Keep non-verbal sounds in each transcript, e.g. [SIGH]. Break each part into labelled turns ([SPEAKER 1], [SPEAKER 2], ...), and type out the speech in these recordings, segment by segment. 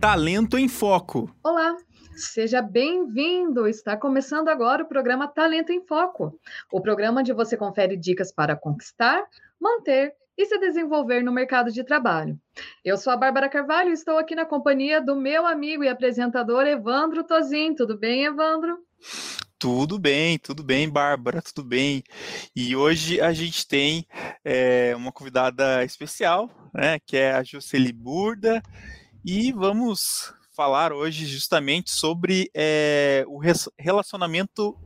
[SPEAKER 1] Talento em Foco.
[SPEAKER 2] Olá, seja bem-vindo. Está começando agora o programa Talento em Foco o programa onde você confere dicas para conquistar, manter e se desenvolver no mercado de trabalho. Eu sou a Bárbara Carvalho e estou aqui na companhia do meu amigo e apresentador Evandro Tozin. Tudo bem, Evandro?
[SPEAKER 1] Tudo bem, tudo bem, Bárbara, tudo bem. E hoje a gente tem é, uma convidada especial, né, que é a Jocely Burda, e vamos falar hoje justamente sobre é, o relacionamento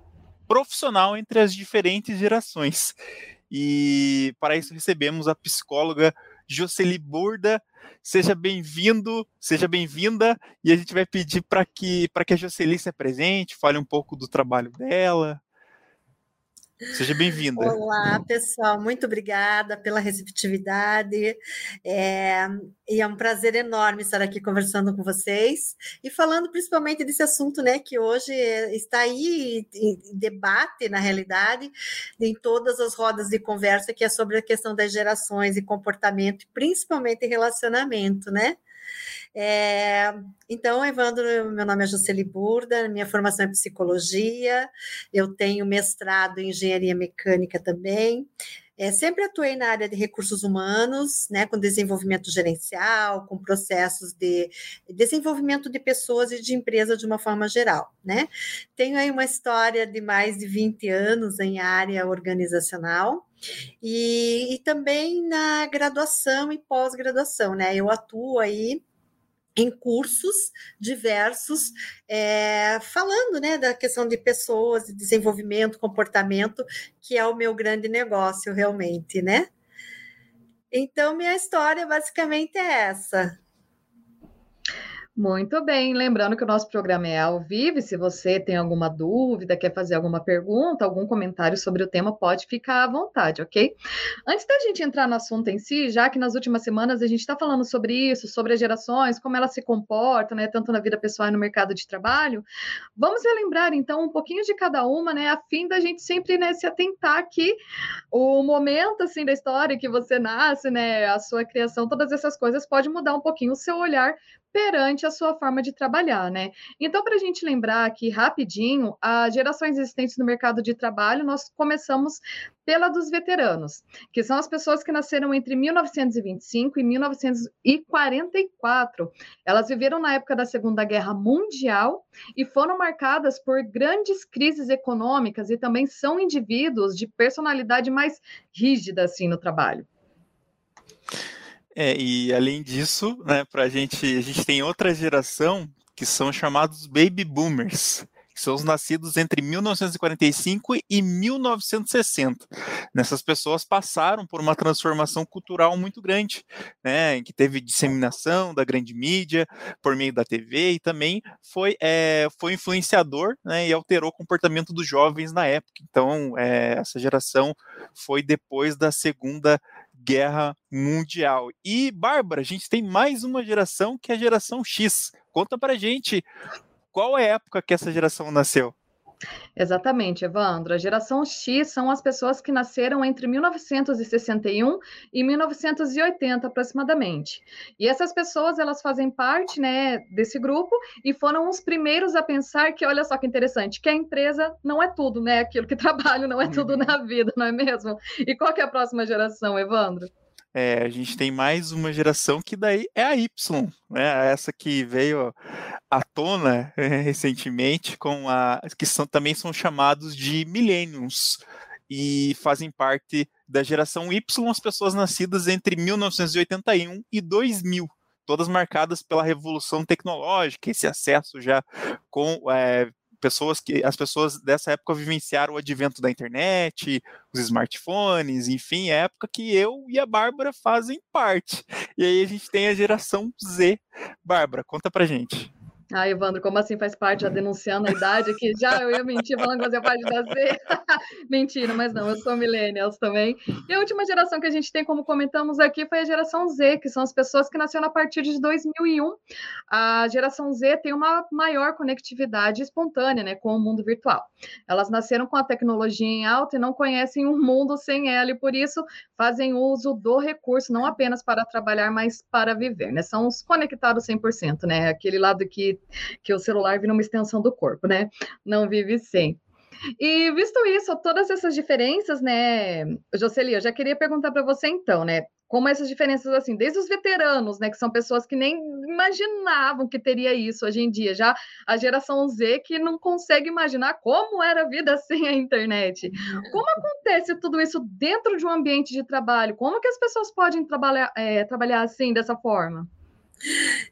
[SPEAKER 1] profissional entre as diferentes gerações. E para isso recebemos a psicóloga Jocely Burda. Seja bem-vindo, seja bem-vinda, e a gente vai pedir para que, que a Jocely se apresente, fale um pouco do trabalho dela. Seja bem-vinda.
[SPEAKER 3] Olá, pessoal, muito obrigada pela receptividade. É, e é um prazer enorme estar aqui conversando com vocês e falando principalmente desse assunto, né, que hoje está aí em debate, na realidade, em todas as rodas de conversa, que é sobre a questão das gerações e comportamento, principalmente relacionamento, né? É, então, Evandro, meu nome é Jocely Burda, minha formação é psicologia, eu tenho mestrado em engenharia mecânica também. É, sempre atuei na área de recursos humanos, né, com desenvolvimento gerencial, com processos de desenvolvimento de pessoas e de empresa de uma forma geral. Né? Tenho aí uma história de mais de 20 anos em área organizacional. E, e também na graduação e pós-graduação, né? Eu atuo aí em cursos diversos, é, falando né, da questão de pessoas, de desenvolvimento, comportamento, que é o meu grande negócio realmente, né? Então, minha história basicamente é essa.
[SPEAKER 2] Muito bem, lembrando que o nosso programa é ao vivo, se você tem alguma dúvida, quer fazer alguma pergunta, algum comentário sobre o tema, pode ficar à vontade, ok? Antes da gente entrar no assunto em si, já que nas últimas semanas a gente está falando sobre isso, sobre as gerações, como elas se comportam, né, tanto na vida pessoal e no mercado de trabalho, vamos relembrar então um pouquinho de cada uma, né, a fim da gente sempre né, se atentar que o momento assim da história que você nasce, né, a sua criação, todas essas coisas pode mudar um pouquinho o seu olhar perante a sua forma de trabalhar, né? Então, para a gente lembrar aqui rapidinho, as gerações existentes no mercado de trabalho, nós começamos pela dos veteranos, que são as pessoas que nasceram entre 1925 e 1944. Elas viveram na época da Segunda Guerra Mundial e foram marcadas por grandes crises econômicas e também são indivíduos de personalidade mais rígida assim no trabalho.
[SPEAKER 1] É, e além disso, né, pra gente, a gente tem outra geração que são chamados baby boomers, que são os nascidos entre 1945 e 1960. Nessas pessoas passaram por uma transformação cultural muito grande, né, em que teve disseminação da grande mídia por meio da TV e também foi, é, foi influenciador né, e alterou o comportamento dos jovens na época. Então, é, essa geração foi depois da Segunda Guerra Mundial. E, Bárbara, a gente tem mais uma geração que é a geração X. Conta pra gente qual é a época que essa geração nasceu.
[SPEAKER 2] Exatamente, Evandro. A geração X são as pessoas que nasceram entre 1961 e 1980 aproximadamente. E essas pessoas, elas fazem parte, né, desse grupo e foram os primeiros a pensar que, olha só que interessante, que a empresa não é tudo, né? Aquilo que [LAUGHS] trabalho não é tudo uhum. na vida, não é mesmo? E qual que é a próxima geração, Evandro?
[SPEAKER 1] É, a gente tem mais uma geração que daí é a Y, né? Essa que veio à tona é, [LAUGHS] recentemente com a que são, também são chamados de millennials e fazem parte da geração Y, as pessoas nascidas entre 1981 e 2000 todas marcadas pela revolução tecnológica, esse acesso já com é, pessoas que as pessoas dessa época vivenciaram o advento da internet, os smartphones, enfim, é época que eu e a Bárbara fazem parte. E aí a gente tem a geração Z. Bárbara, conta pra gente.
[SPEAKER 2] Ah, Evandro, como assim faz parte, já denunciando a idade aqui? Já eu ia mentir falando que fazia parte da Z. [LAUGHS] Mentira, mas não, eu sou millennials também. E a última geração que a gente tem, como comentamos aqui, foi a geração Z, que são as pessoas que nasceram a partir de 2001. A geração Z tem uma maior conectividade espontânea né, com o mundo virtual. Elas nasceram com a tecnologia em alta e não conhecem um mundo sem ela, e por isso fazem uso do recurso, não apenas para trabalhar, mas para viver. Né? São os conectados 100%, né? Aquele lado que que o celular vira uma extensão do corpo, né? Não vive sem. E visto isso, todas essas diferenças, né, Jocely, eu já queria perguntar para você então, né? Como essas diferenças, assim, desde os veteranos, né, que são pessoas que nem imaginavam que teria isso hoje em dia, já a geração Z que não consegue imaginar como era a vida [LAUGHS] sem a internet. Como acontece tudo isso dentro de um ambiente de trabalho? Como que as pessoas podem trabalhar, é, trabalhar assim, dessa forma?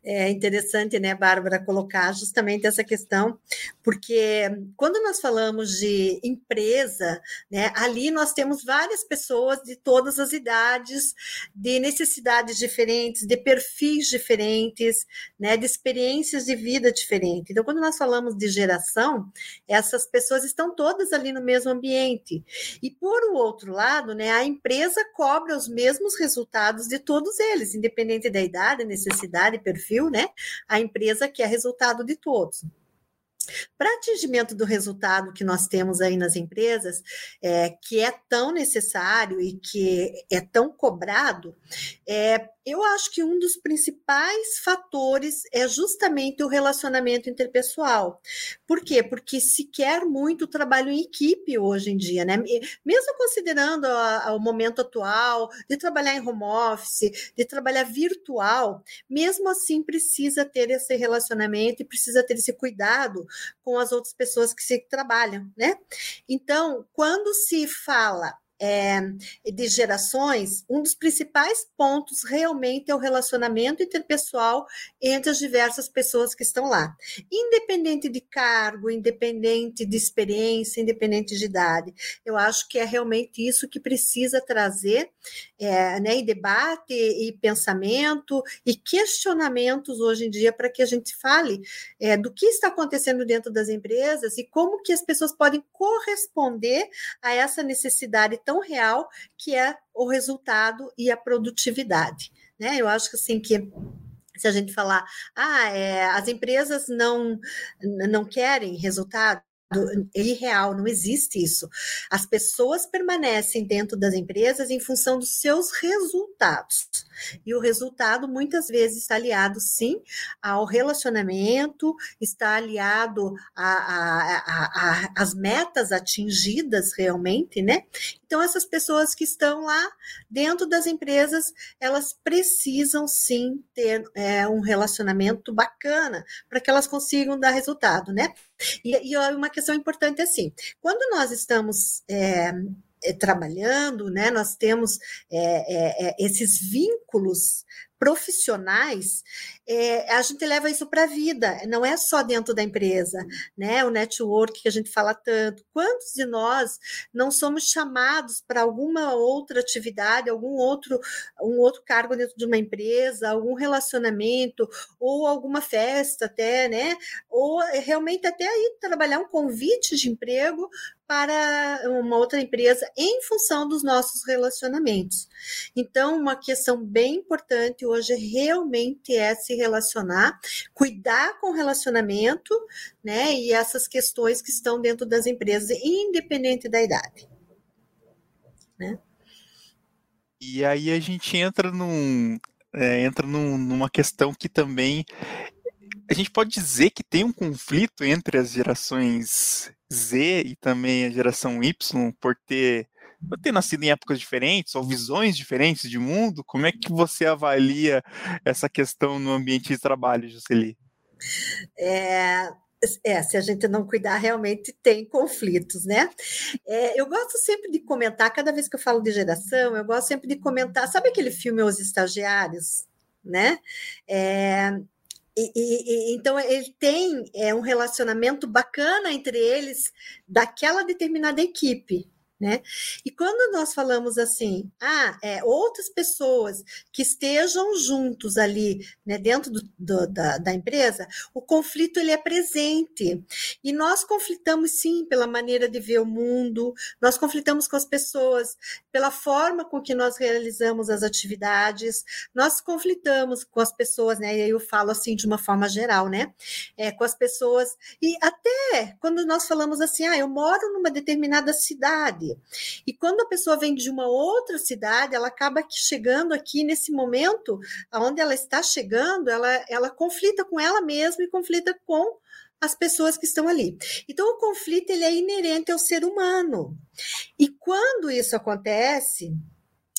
[SPEAKER 3] É interessante, né, Bárbara, colocar justamente essa questão, porque quando nós falamos de empresa, né, ali nós temos várias pessoas de todas as idades, de necessidades diferentes, de perfis diferentes, né, de experiências de vida diferentes. Então, quando nós falamos de geração, essas pessoas estão todas ali no mesmo ambiente. E por outro lado, né, a empresa cobra os mesmos resultados de todos eles, independente da idade, necessidade e perfil, né? A empresa quer resultado de todos. Para atingimento do resultado que nós temos aí nas empresas, é, que é tão necessário e que é tão cobrado, é, eu acho que um dos principais fatores é justamente o relacionamento interpessoal. Por quê? Porque se quer muito trabalho em equipe hoje em dia, né? Mesmo considerando a, a, o momento atual de trabalhar em home office, de trabalhar virtual, mesmo assim precisa ter esse relacionamento e precisa ter esse cuidado com as outras pessoas que se trabalham, né? Então, quando se fala é, de gerações, um dos principais pontos realmente é o relacionamento interpessoal entre as diversas pessoas que estão lá. Independente de cargo, independente de experiência, independente de idade. Eu acho que é realmente isso que precisa trazer é, né, em debate e pensamento e questionamentos hoje em dia para que a gente fale é, do que está acontecendo dentro das empresas e como que as pessoas podem corresponder a essa necessidade tão real que é o resultado e a produtividade. Né? Eu acho que assim que se a gente falar, ah, é, as empresas não, não querem resultado, irreal, não existe isso. As pessoas permanecem dentro das empresas em função dos seus resultados. E o resultado muitas vezes está aliado, sim, ao relacionamento, está aliado às metas atingidas realmente, né? Então, essas pessoas que estão lá dentro das empresas, elas precisam sim ter é, um relacionamento bacana para que elas consigam dar resultado, né? E, e uma questão importante é assim: quando nós estamos é, é, trabalhando, né? Nós temos é, é, é esses vínculos profissionais, é, a gente leva isso para a vida, não é só dentro da empresa, né? O network que a gente fala tanto. Quantos de nós não somos chamados para alguma outra atividade, algum outro, um outro cargo dentro de uma empresa, algum relacionamento, ou alguma festa até, né? Ou realmente até aí trabalhar um convite de emprego para uma outra empresa em função dos nossos relacionamentos. Então, uma questão bem importante hoje realmente é se relacionar, cuidar com o relacionamento, né? E essas questões que estão dentro das empresas, independente da idade. Né?
[SPEAKER 1] E aí a gente entra num, é, entra num, numa questão que também a gente pode dizer que tem um conflito entre as gerações Z e também a geração Y por ter, por ter nascido em épocas diferentes ou visões diferentes de mundo. Como é que você avalia essa questão no ambiente de trabalho, Jocely?
[SPEAKER 3] É, é, se a gente não cuidar, realmente tem conflitos, né? É, eu gosto sempre de comentar, cada vez que eu falo de geração, eu gosto sempre de comentar, sabe aquele filme Os Estagiários? Né? É, e, e, então ele tem é, um relacionamento bacana entre eles daquela determinada equipe, Né? E quando nós falamos assim, ah, é, outras pessoas que estejam juntos ali, né, dentro do, do, da, da empresa, o conflito ele é presente. E nós conflitamos sim pela maneira de ver o mundo, nós conflitamos com as pessoas pela forma com que nós realizamos as atividades, nós conflitamos com as pessoas, né? E aí eu falo assim de uma forma geral, né? É, com as pessoas, e até quando nós falamos assim, ah, eu moro numa determinada cidade. E quando a pessoa vem de uma outra cidade, ela acaba chegando aqui nesse momento, aonde ela está chegando, ela, ela conflita com ela mesma e conflita com as pessoas que estão ali. Então, o conflito ele é inerente ao ser humano. E quando isso acontece,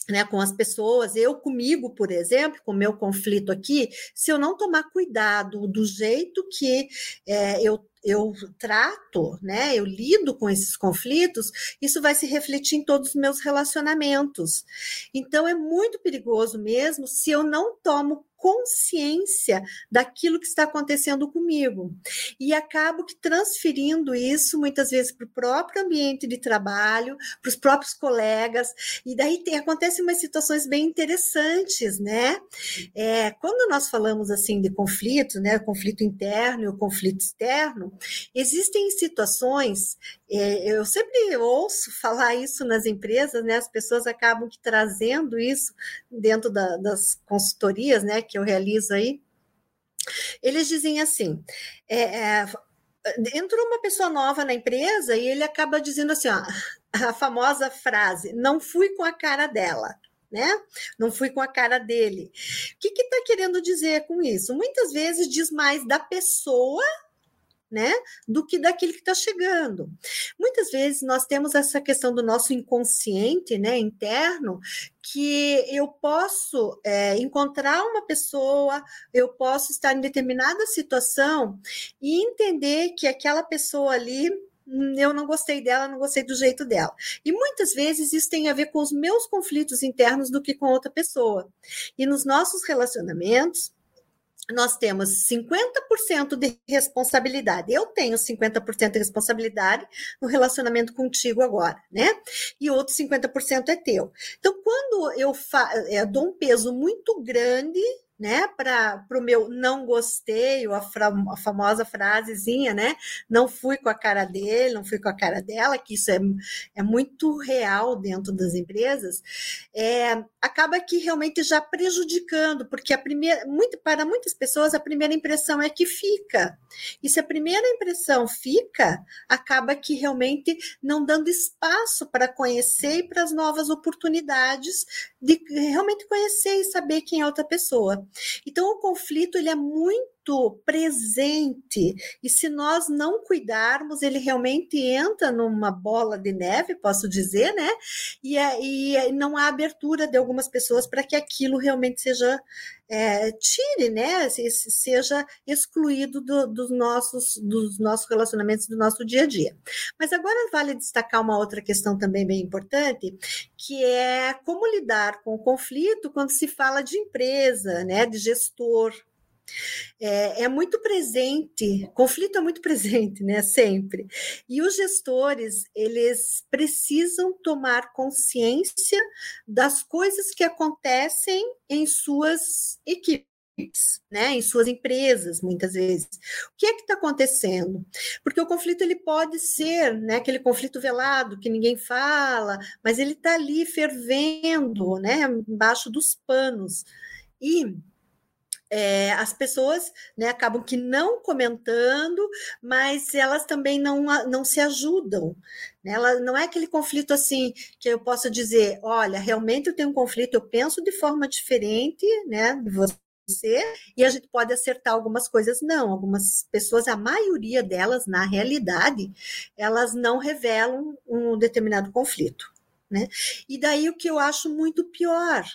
[SPEAKER 3] né, com as pessoas, eu comigo, por exemplo, com o meu conflito aqui, se eu não tomar cuidado do jeito que é, eu eu trato, né, eu lido com esses conflitos, isso vai se refletir em todos os meus relacionamentos. Então é muito perigoso mesmo se eu não tomo consciência daquilo que está acontecendo comigo. E acabo que transferindo isso muitas vezes para o próprio ambiente de trabalho, para os próprios colegas, e daí tem, acontecem umas situações bem interessantes, né? É, quando nós falamos assim de conflito, né, conflito interno e o conflito externo, existem situações, eu sempre ouço falar isso nas empresas, né? As pessoas acabam trazendo isso dentro da, das consultorias, né? que eu realizo aí, eles dizem assim: é, é, entrou uma pessoa nova na empresa e ele acaba dizendo assim: ó, a famosa frase, não fui com a cara dela. Né? Não fui com a cara dele. O que está que querendo dizer com isso? Muitas vezes diz mais da pessoa né, do que daquele que está chegando. Muitas vezes nós temos essa questão do nosso inconsciente, né, interno, que eu posso é, encontrar uma pessoa, eu posso estar em determinada situação e entender que aquela pessoa ali hum, eu não gostei dela, não gostei do jeito dela. E muitas vezes isso tem a ver com os meus conflitos internos do que com outra pessoa. E nos nossos relacionamentos, nós temos 50% de responsabilidade. Eu tenho 50% de responsabilidade no relacionamento contigo agora, né? E outro 50% é teu. Então, quando eu, eu dou um peso muito grande né, para o meu não gostei, ou a, a, famosa frasezinha, né, não fui com a cara dele, não fui com a cara dela, que isso é, é muito real dentro das empresas, é, acaba que realmente já prejudicando, porque a primeira, muito, para muitas pessoas a primeira impressão é que fica, e se a primeira impressão fica, acaba que realmente não dando espaço para conhecer e para as novas oportunidades de realmente conhecer e saber quem é outra pessoa. Então, o conflito ele é muito presente e se nós não cuidarmos, ele realmente entra numa bola de neve, posso dizer, né? E, é, e não há abertura de algumas pessoas para que aquilo realmente seja é, tire, né? Seja excluído do, dos, nossos, dos nossos relacionamentos do nosso dia a dia. Mas agora vale destacar uma outra questão também bem importante, que é como lidar com o conflito quando se fala de empresa, né? De gestor. É, é, muito presente, conflito é muito presente, né? Sempre. E os gestores, eles precisam tomar consciência das coisas que acontecem em suas equipes. Né, em suas empresas, muitas vezes. O que é que está acontecendo? Porque o conflito ele pode ser né, aquele conflito velado que ninguém fala, mas ele está ali fervendo, né, embaixo dos panos. E é, as pessoas né, acabam que não comentando, mas elas também não, não se ajudam. Né? Ela, não é aquele conflito assim que eu possa dizer, olha, realmente eu tenho um conflito, eu penso de forma diferente né, de você, e a gente pode acertar algumas coisas. Não, algumas pessoas, a maioria delas, na realidade, elas não revelam um determinado conflito. Né? E daí o que eu acho muito pior,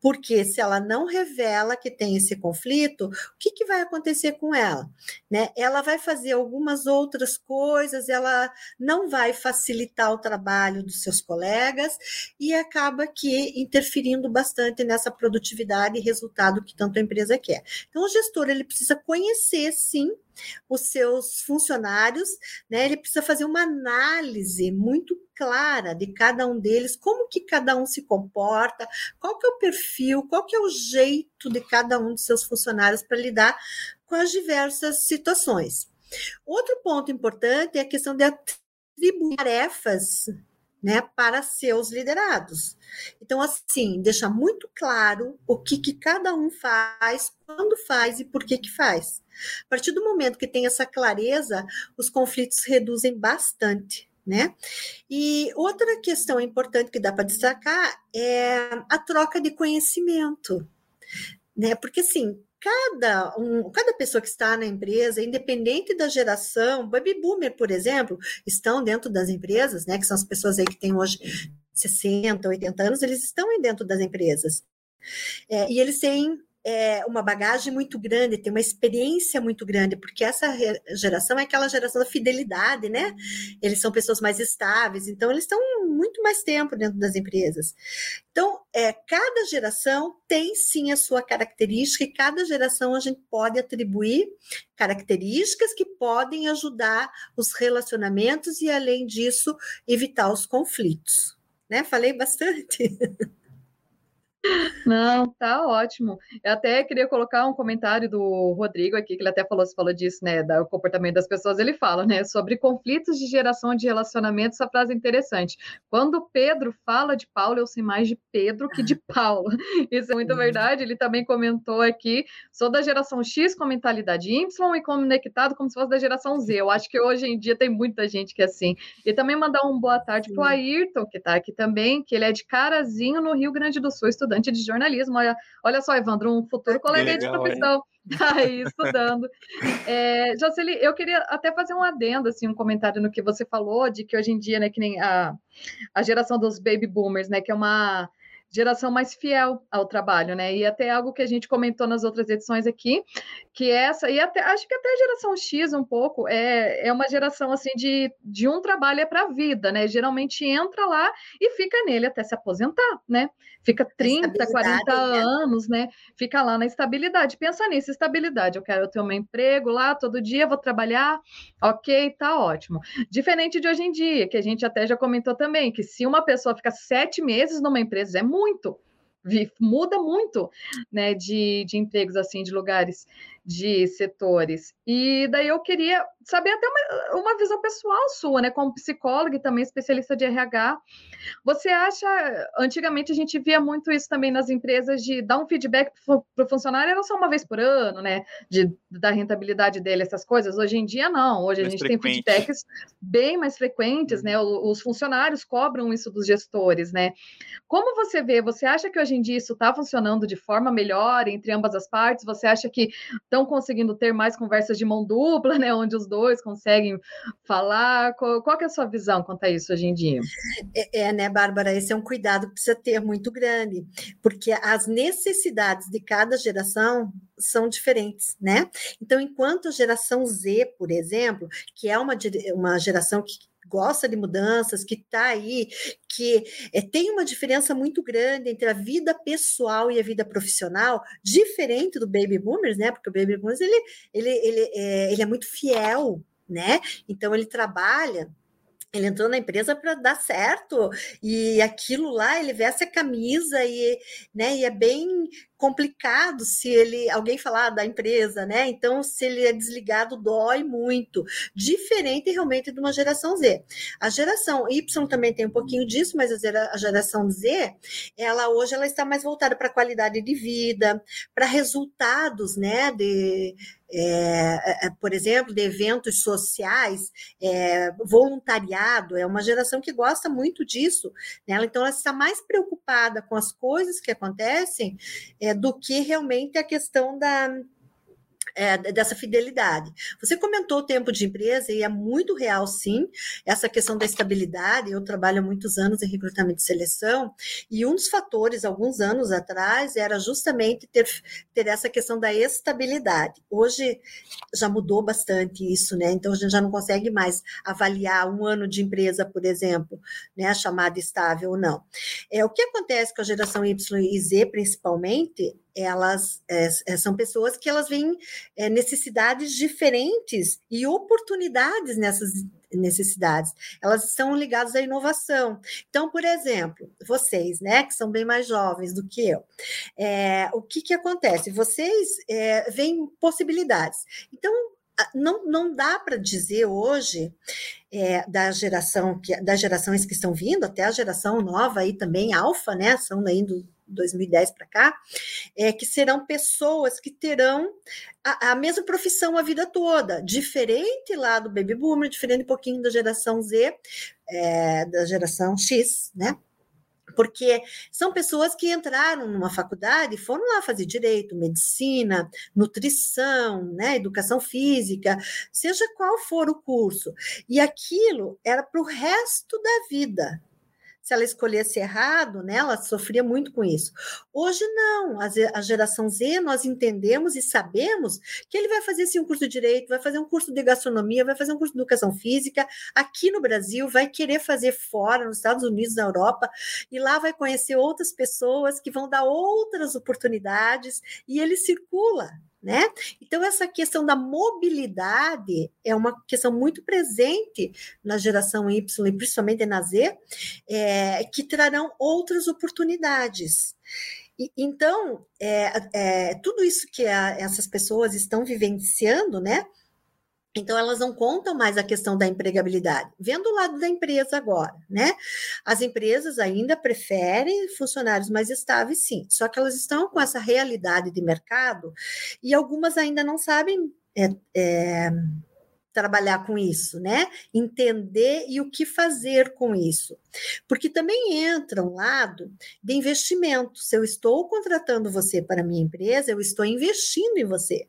[SPEAKER 3] porque se ela não revela que tem esse conflito, o que, que vai acontecer com ela? Né? Ela vai fazer algumas outras coisas, ela não vai facilitar o trabalho dos seus colegas e acaba que interferindo bastante nessa produtividade e resultado que tanto a empresa quer. Então, o gestor ele precisa conhecer, sim, os seus funcionários, né? Ele precisa fazer uma análise muito clara de cada um deles, como que cada um se comporta, qual que é o perfil, qual que é o jeito de cada um de seus funcionários para lidar com as diversas situações. Outro ponto importante é a questão de atribuir tarefas né, para seus liderados. Então, assim, deixar muito claro o que, que cada um faz, quando faz e por que, que faz. A partir do momento que tem essa clareza, os conflitos reduzem bastante. Né? E outra questão importante que dá para destacar é a troca de conhecimento, né? Porque assim, cada, um, cada pessoa que está na empresa, independente da geração, baby boomer, por exemplo, estão dentro das empresas, né, que são as pessoas aí que têm hoje 60, 80 anos, eles estão dentro das empresas. É, e eles têm é, uma bagagem muito grande, tem uma experiência muito grande, porque essa geração é aquela geração da fidelidade, né? Eles são pessoas mais estáveis, então eles estão muito mais tempo dentro das empresas. Então, é, cada geração tem sim a sua característica, e cada geração a gente pode atribuir características que podem ajudar os relacionamentos e, além disso, evitar os conflitos. Né? Falei bastante. [LAUGHS]
[SPEAKER 2] Não, tá ótimo. Eu até queria colocar um comentário do Rodrigo aqui, que ele até falou, falou disso, né, do comportamento das pessoas. Ele fala, né, sobre conflitos de geração de relacionamento. Essa frase é interessante. Quando Pedro fala de Paulo, eu sei mais de Pedro que de [LAUGHS] Paulo. Isso é muito verdade. Ele também comentou aqui: sou da geração X com mentalidade Y e conectado como se fosse da geração Z. Eu acho que hoje em dia tem muita gente que é assim. E também mandar um boa tarde para o Ayrton, que está aqui também, que ele é de Carazinho, no Rio Grande do Sul, estudando estudante de jornalismo. Olha, olha só, Evandro, um futuro colega de profissão. [LAUGHS] aí estudando. É, Jocely, eu queria até fazer um adendo, assim, um comentário no que você falou, de que hoje em dia, né, que nem a, a geração dos baby boomers, né, que é uma geração mais fiel ao trabalho, né? E até algo que a gente comentou nas outras edições aqui, que essa, e até acho que até a geração X um pouco, é, é uma geração assim de, de um trabalho é para a vida, né? Geralmente entra lá e fica nele até se aposentar, né? Fica 30, 40 né? anos, né? Fica lá na estabilidade. Pensa nisso, estabilidade. Eu quero ter um emprego lá todo dia, vou trabalhar, ok, tá ótimo. Diferente de hoje em dia, que a gente até já comentou também, que se uma pessoa fica sete meses numa empresa, é muito muda muito, né, de, de empregos assim, de lugares, de setores. E daí eu queria saber até uma, uma visão pessoal sua, né, como psicóloga e também especialista de RH. Você acha, antigamente a gente via muito isso também nas empresas de dar um feedback para o funcionário, era só uma vez por ano, né, de, da rentabilidade dele, essas coisas. Hoje em dia não, hoje mais a gente frequente. tem feedbacks bem mais frequentes, né, os, os funcionários cobram isso dos gestores, né. Como você vê, você acha que hoje hoje em dia isso está funcionando de forma melhor entre ambas as partes? Você acha que estão conseguindo ter mais conversas de mão dupla, né? Onde os dois conseguem falar? Qual, qual é a sua visão quanto a isso hoje em dia?
[SPEAKER 3] É, é, né, Bárbara? Esse é um cuidado que precisa ter muito grande, porque as necessidades de cada geração são diferentes, né? Então, enquanto a geração Z, por exemplo, que é uma, uma geração que gosta de mudanças, que está aí, que é, tem uma diferença muito grande entre a vida pessoal e a vida profissional, diferente do baby boomers, né? Porque o baby boomers ele, ele, ele, é, ele é muito fiel, né? Então ele trabalha ele entrou na empresa para dar certo e aquilo lá ele veste a camisa e, né, e é bem complicado se ele alguém falar da empresa, né? Então, se ele é desligado, dói muito. Diferente realmente de uma geração Z. A geração Y também tem um pouquinho disso, mas a geração Z, ela hoje ela está mais voltada para qualidade de vida, para resultados, né? De, é, é, por exemplo, de eventos sociais, é, voluntariado, é uma geração que gosta muito disso. Né? Então, ela está mais preocupada com as coisas que acontecem é, é, do que realmente a questão da, é, dessa fidelidade. Você comentou o tempo de empresa e é muito real, sim, essa questão da estabilidade. Eu trabalho há muitos anos em recrutamento e seleção, e um dos fatores, alguns anos atrás, era justamente ter, ter essa questão da estabilidade. Hoje já mudou bastante isso, né? Então a gente já não consegue mais avaliar um ano de empresa, por exemplo, né? A chamada estável ou não. É, o que acontece com a geração Y e Z, principalmente, elas é, são pessoas que elas veem é, necessidades diferentes e oportunidades nessas necessidades. Elas estão ligadas à inovação. Então, por exemplo, vocês, né, que são bem mais jovens do que eu, é, o que, que acontece? Vocês é, veem possibilidades. Então, não, não dá para dizer hoje é, da geração que das gerações que estão vindo, até a geração nova aí também, alfa, né? São aí do 2010 para cá, é que serão pessoas que terão a, a, mesma profissão a vida toda, diferente lá do baby boomer, diferente um pouquinho da geração Z, é, da geração X, né? porque são pessoas que entraram numa faculdade e foram lá fazer direito, medicina, nutrição, né, educação física, seja qual for o curso. E aquilo era para o resto da vida se ela escolhesse errado, né, ela sofria muito com isso. Hoje não, a geração Z nós entendemos e sabemos que ele vai fazer sim um curso de direito, vai fazer um curso de gastronomia, vai fazer um curso de educação física. Aqui no Brasil, vai querer fazer fora, nos Estados Unidos, na Europa, e lá vai conhecer outras pessoas que vão dar outras oportunidades. E ele circula né? Então, essa questão da mobilidade é uma questão muito presente na geração Y e principalmente na Z, é, que trarão outras oportunidades. E, então, é, é, tudo isso que a, essas pessoas estão vivenciando, né? Então, elas não contam mais a questão da empregabilidade. Vendo o lado da empresa agora, né? As empresas ainda preferem funcionários mais estáveis, sim, só que elas estão com essa realidade de mercado e algumas ainda não sabem. É, é, trabalhar com isso, né? Entender e o que fazer com isso. Porque também entra um lado de investimento. Se eu estou contratando você para minha empresa, eu estou investindo em você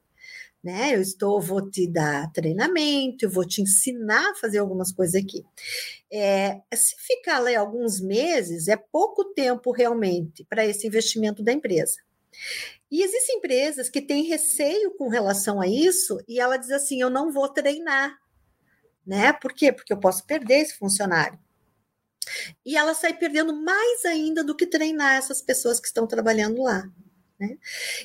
[SPEAKER 3] né? Eu estou, vou te dar treinamento, eu vou te ensinar a fazer algumas coisas aqui. É, se ficar lá alguns meses, é pouco tempo realmente para esse investimento da empresa. E existem empresas que têm receio com relação a isso e ela diz assim: eu não vou treinar, né? Por quê? Porque eu posso perder esse funcionário. E ela sai perdendo mais ainda do que treinar essas pessoas que estão trabalhando lá. Né?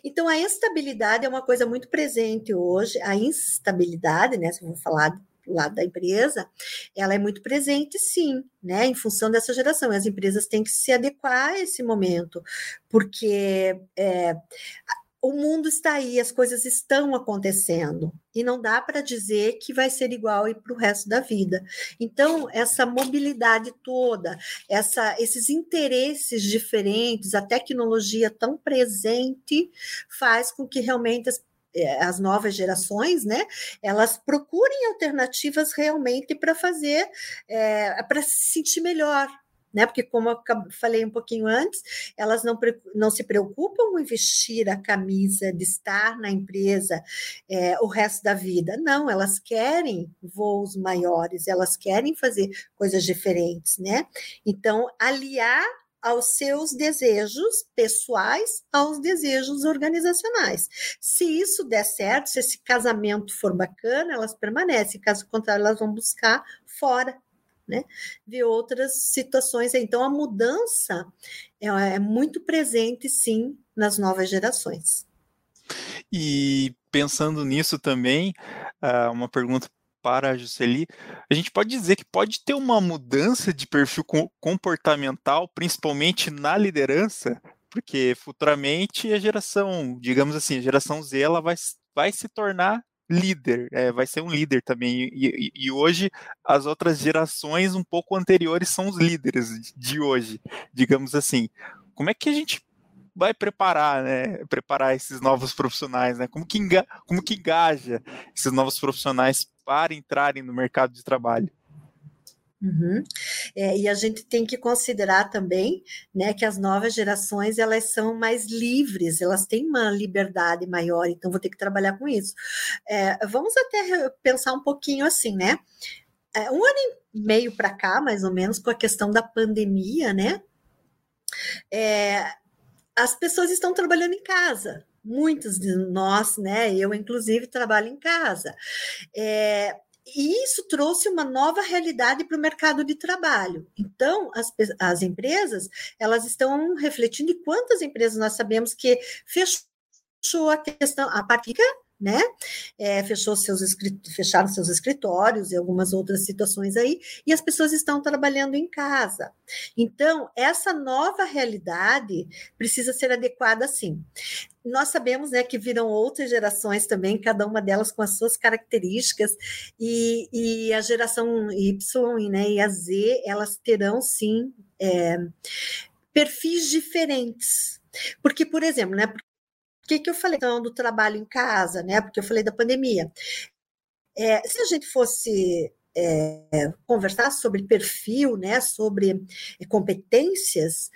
[SPEAKER 3] Então, a estabilidade é uma coisa muito presente hoje, a instabilidade, né, se eu vou falar do lado da empresa, ela é muito presente, sim, né, em função dessa geração. As empresas têm que se adequar a esse momento, porque é, o mundo está aí, as coisas estão acontecendo e não dá para dizer que vai ser igual para o resto da vida. Então, essa mobilidade toda, essa, esses interesses diferentes, a tecnologia tão presente, faz com que realmente as eh, as novas gerações, né, elas procurem alternativas realmente para fazer, é, para se sentir melhor, né? Porque, como eu falei um pouquinho antes, elas não, não se preocupam em vestir a camisa de estar na empresa é, o resto da vida. Não, elas querem voos maiores, elas querem fazer coisas diferentes, né? Então, aliar aos seus desejos pessoais aos desejos organizacionais. Se isso der certo, se esse casamento for bacana, elas permanecem, caso contrário, elas vão buscar fora né, de outras situações. Então, a mudança é, muito presente, sim, nas novas gerações.
[SPEAKER 1] E pensando nisso também, ah, uma pergunta para a Jusceli, a gente pode dizer que pode ter uma mudança de perfil comportamental, principalmente na liderança, porque futuramente a geração, digamos assim, a geração Z, ela vai, vai se tornar líder, é, vai ser um líder também. E, e, e, hoje as outras gerações um pouco anteriores são os líderes de hoje, digamos assim. Como é que a gente vai preparar, né? Preparar esses novos profissionais, né? Como que, enga como que engaja esses novos profissionais para entrarem no mercado de trabalho?
[SPEAKER 3] Uhum. É, e a gente tem que considerar também né, que as novas gerações elas são mais livres, elas têm uma liberdade maior, então vou ter que trabalhar com isso. É, vamos até pensar um pouquinho assim, né? É, um ano e meio para cá, mais ou menos, com a questão da pandemia, né? É, as pessoas estão trabalhando em casa. Muitos de nós, né? Eu, inclusive, trabalho em casa. É, e isso trouxe uma nova realidade para o mercado de trabalho. Então, as, as empresas, elas estão refletindo, e quantas empresas nós sabemos que fechou a questão, a parte né? É, fechou seus fecharam seus escritórios e algumas outras situações aí, e as pessoas estão trabalhando em casa. Então, essa nova realidade precisa ser adequada sim. Nós sabemos né, que viram outras gerações também, cada uma delas com as suas características, e, e a geração Y né, e a Z, elas terão sim é, perfis diferentes. Porque, por exemplo, né, que, que eu falei então, do trabalho em casa, né? Porque eu falei da pandemia. É, se a gente fosse é, conversar sobre perfil, né, sobre é, competências,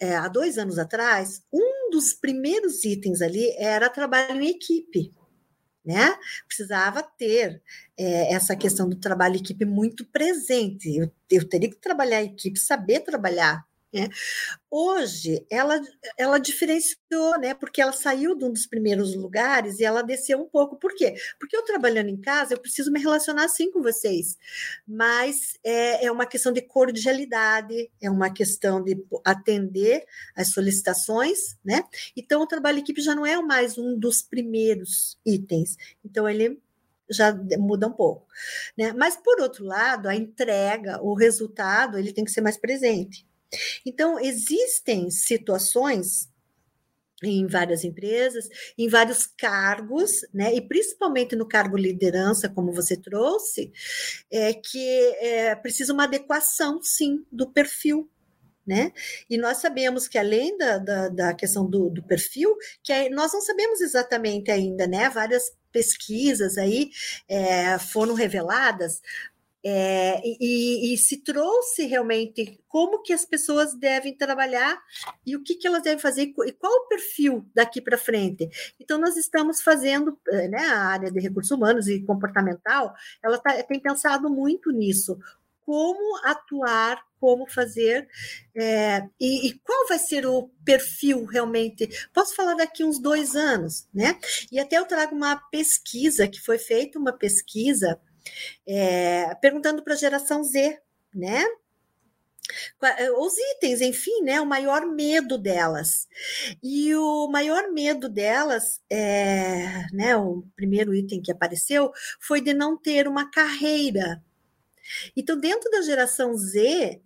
[SPEAKER 3] é, há dois anos atrás, um dos primeiros itens ali era trabalho em equipe. Né? Precisava ter é, essa questão do trabalho em equipe muito presente. Eu, eu teria que trabalhar em equipe, saber trabalhar né? Hoje, ela, ela diferenciou, né? Porque ela saiu de um dos primeiros lugares e ela desceu um pouco. Por quê? Porque eu trabalhando em casa, eu preciso me relacionar assim com vocês. Mas é, é uma questão de cordialidade, é uma questão de atender as solicitações, né? Então, o trabalho em equipe já não é mais um dos primeiros itens. Então, ele já muda um pouco, né? Mas por outro lado, a entrega, o resultado, ele tem que ser mais presente. Então, existem situações em várias empresas, em vários cargos, né, e principalmente no cargo liderança, como você trouxe, é que é, precisa uma adequação, sim, do perfil. Né? E nós sabemos que além da, da, da questão do, do perfil, que nós não sabemos exatamente ainda, né? Várias pesquisas aí é, foram reveladas, é, e, e, se trouxe realmente como que as pessoas devem trabalhar e o que, que elas devem fazer e qual o perfil daqui para frente. Então, nós estamos fazendo, eh, né, a área de recursos humanos e comportamental, ela tá, tem pensado muito nisso, como atuar, como fazer, é, e, e, qual vai ser o perfil realmente. Posso falar daqui uns dois anos, né? E até eu trago uma pesquisa que foi feita, uma pesquisa é, perguntando para a geração Z, né? Eh, os itens, enfim, né? O maior medo delas. E o maior medo delas, é, né? O primeiro item que apareceu foi de não ter uma carreira. Então, dentro da geração Z,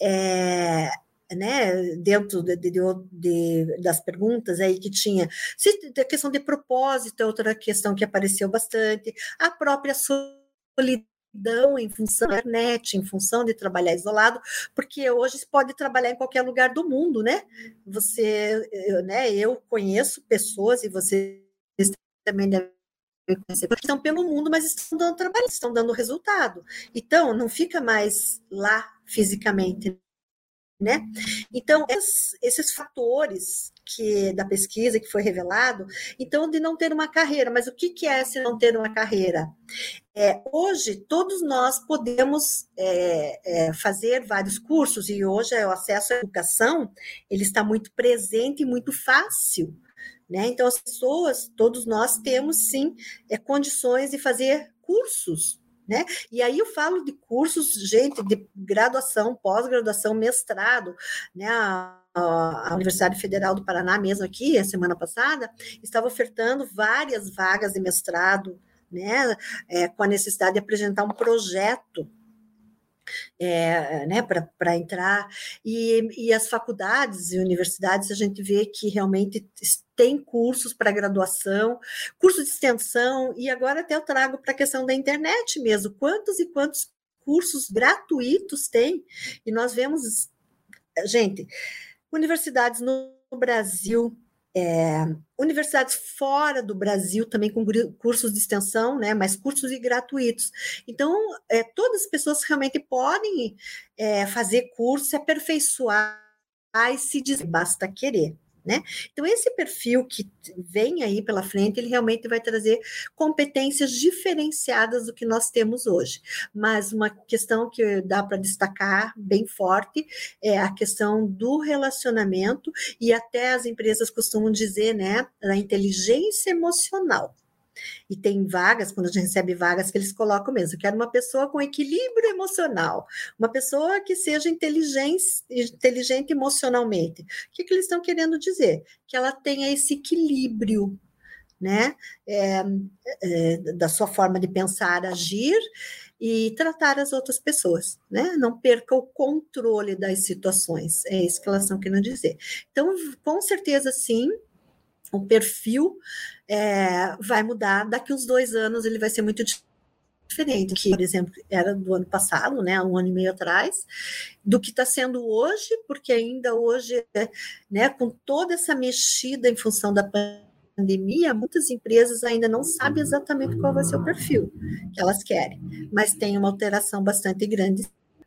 [SPEAKER 3] é, né, dentro de, de, de, das perguntas aí que tinha, se a questão de propósito é outra questão que apareceu bastante, a própria solidão em função da internet, em função de trabalhar isolado, porque hoje se pode trabalhar em qualquer lugar do mundo, né? Você, eu, né, eu conheço pessoas e vocês também devem conhecer, porque estão pelo mundo, mas estão dando trabalho, estão dando resultado. Então, não fica mais lá fisicamente, né? Então, esses, esses, fatores que da pesquisa que foi revelado, então, de não ter uma carreira, mas o que, que é se não ter uma carreira? É, hoje, todos nós podemos é, é, fazer vários cursos, e hoje o acesso à educação, ele está muito presente e muito fácil, né? Então, as pessoas, todos nós temos, sim, é, condições de fazer cursos, né? E aí eu falo de cursos, gente, de graduação, pós-graduação, mestrado, né? A, a Universidade Federal do Paraná, mesmo aqui, a semana passada, estava ofertando várias vagas de mestrado, né? É, com a necessidade de apresentar um projeto é, né, para entrar. E, e as faculdades e universidades, a gente vê que realmente tem cursos para graduação, curso de extensão, e agora até eu trago para a questão da internet mesmo. Quantos e quantos cursos gratuitos tem? E nós vemos, gente, universidades no Brasil é, universidades fora do Brasil também com cursos de extensão, né, mas cursos gratuitos. Então, é, todas as pessoas realmente podem é, fazer curso, se aperfeiçoar e se dizer, basta querer. Né? Então, esse perfil que vem aí pela frente, ele realmente vai trazer competências diferenciadas do que nós temos hoje. Mas uma questão que dá para destacar bem forte é a questão do relacionamento, e até as empresas costumam dizer, né, da inteligência emocional. E tem vagas, quando a gente recebe vagas, que eles colocam mesmo. Eu quero uma pessoa com equilíbrio emocional, uma pessoa que seja inteligente, emocionalmente. O que, que eles estão querendo dizer? Que ela tenha esse equilíbrio né? É, é, da sua forma de pensar, agir e tratar as outras pessoas, né? Não perca o controle das situações. É isso que elas estão querendo dizer. Então, com certeza, sim, o perfil é, vai mudar. Daqui uns dois anos ele vai ser muito diferente, que, por exemplo, era do ano passado, né, um ano e meio atrás, do que está sendo hoje, porque ainda hoje, né, com toda essa mexida em função da pandemia, pandemia, muitas empresas ainda não sabem exatamente qual vai ser o perfil que elas querem, mas tem uma alteração bastante grande.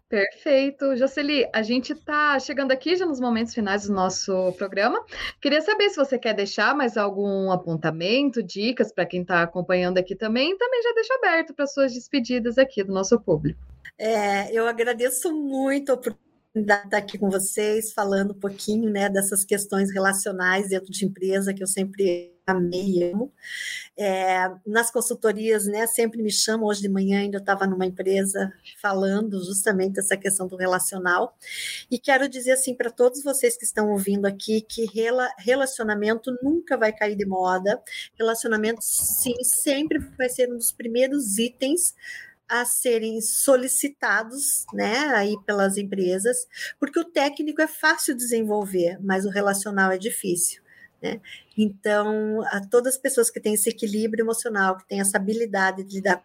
[SPEAKER 2] Perfeito. Jocely, a gente está chegando aqui já nos momentos finais do nosso programa. Queria saber se você quer deixar mais algum apontamento, dicas para quem está acompanhando aqui também, também já deixa aberto para suas despedidas aqui do nosso público.
[SPEAKER 3] É, eu agradeço muito a oportunidade estar aqui com vocês, falando um pouquinho né, dessas questões relacionais dentro de empresa, que eu sempre amei e amo. É, nas consultorias, né, sempre me chamam. Hoje de manhã ainda estava numa empresa falando justamente dessa questão do relacional. E quero dizer assim para todos vocês que estão ouvindo aqui que rela, relacionamento nunca vai cair de moda. Relacionamento, sim, sempre vai ser um dos primeiros itens a serem solicitados, né, aí pelas empresas, porque o técnico é fácil desenvolver, mas o relacional é difícil. Né? Então, a todas as pessoas que têm esse equilíbrio emocional, que têm essa habilidade de lidar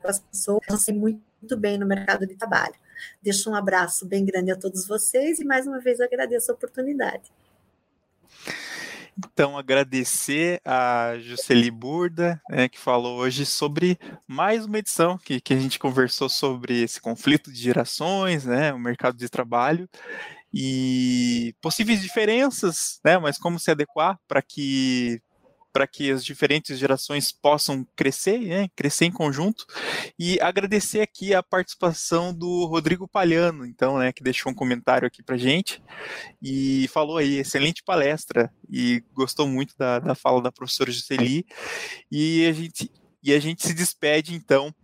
[SPEAKER 3] com as pessoas, vão ser muito bem no mercado de trabalho. Deixo um abraço bem grande a todos vocês e mais uma vez agradeço a oportunidade.
[SPEAKER 1] Então, agradecer a Jusceli Burda, né, que falou hoje sobre mais uma edição que, que a gente conversou sobre esse conflito de gerações, né, o mercado de trabalho e possíveis diferenças, né, mas como se adequar para que para que as diferentes gerações possam crescer, né, crescer em conjunto. E agradecer aqui a participação do Rodrigo Palhano, então, né, que deixou um comentário aqui para gente e falou aí, excelente palestra e gostou muito da, da fala da professora Jusceli. E a gente, e a gente se despede, então,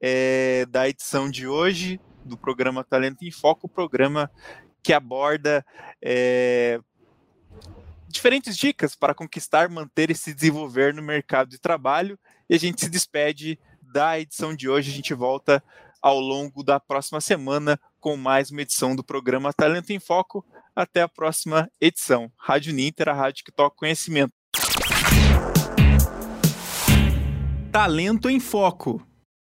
[SPEAKER 1] é, da edição de hoje do programa Talento em Foco, o programa que aborda é, diferentes dicas para conquistar, manter e se desenvolver no mercado de trabalho. E a gente se despede da edição de hoje. A gente volta ao longo da próxima semana com mais uma edição do programa Talento em Foco. Até a próxima edição. Rádio Ninter, a rádio que toca conhecimento. Talento em Foco.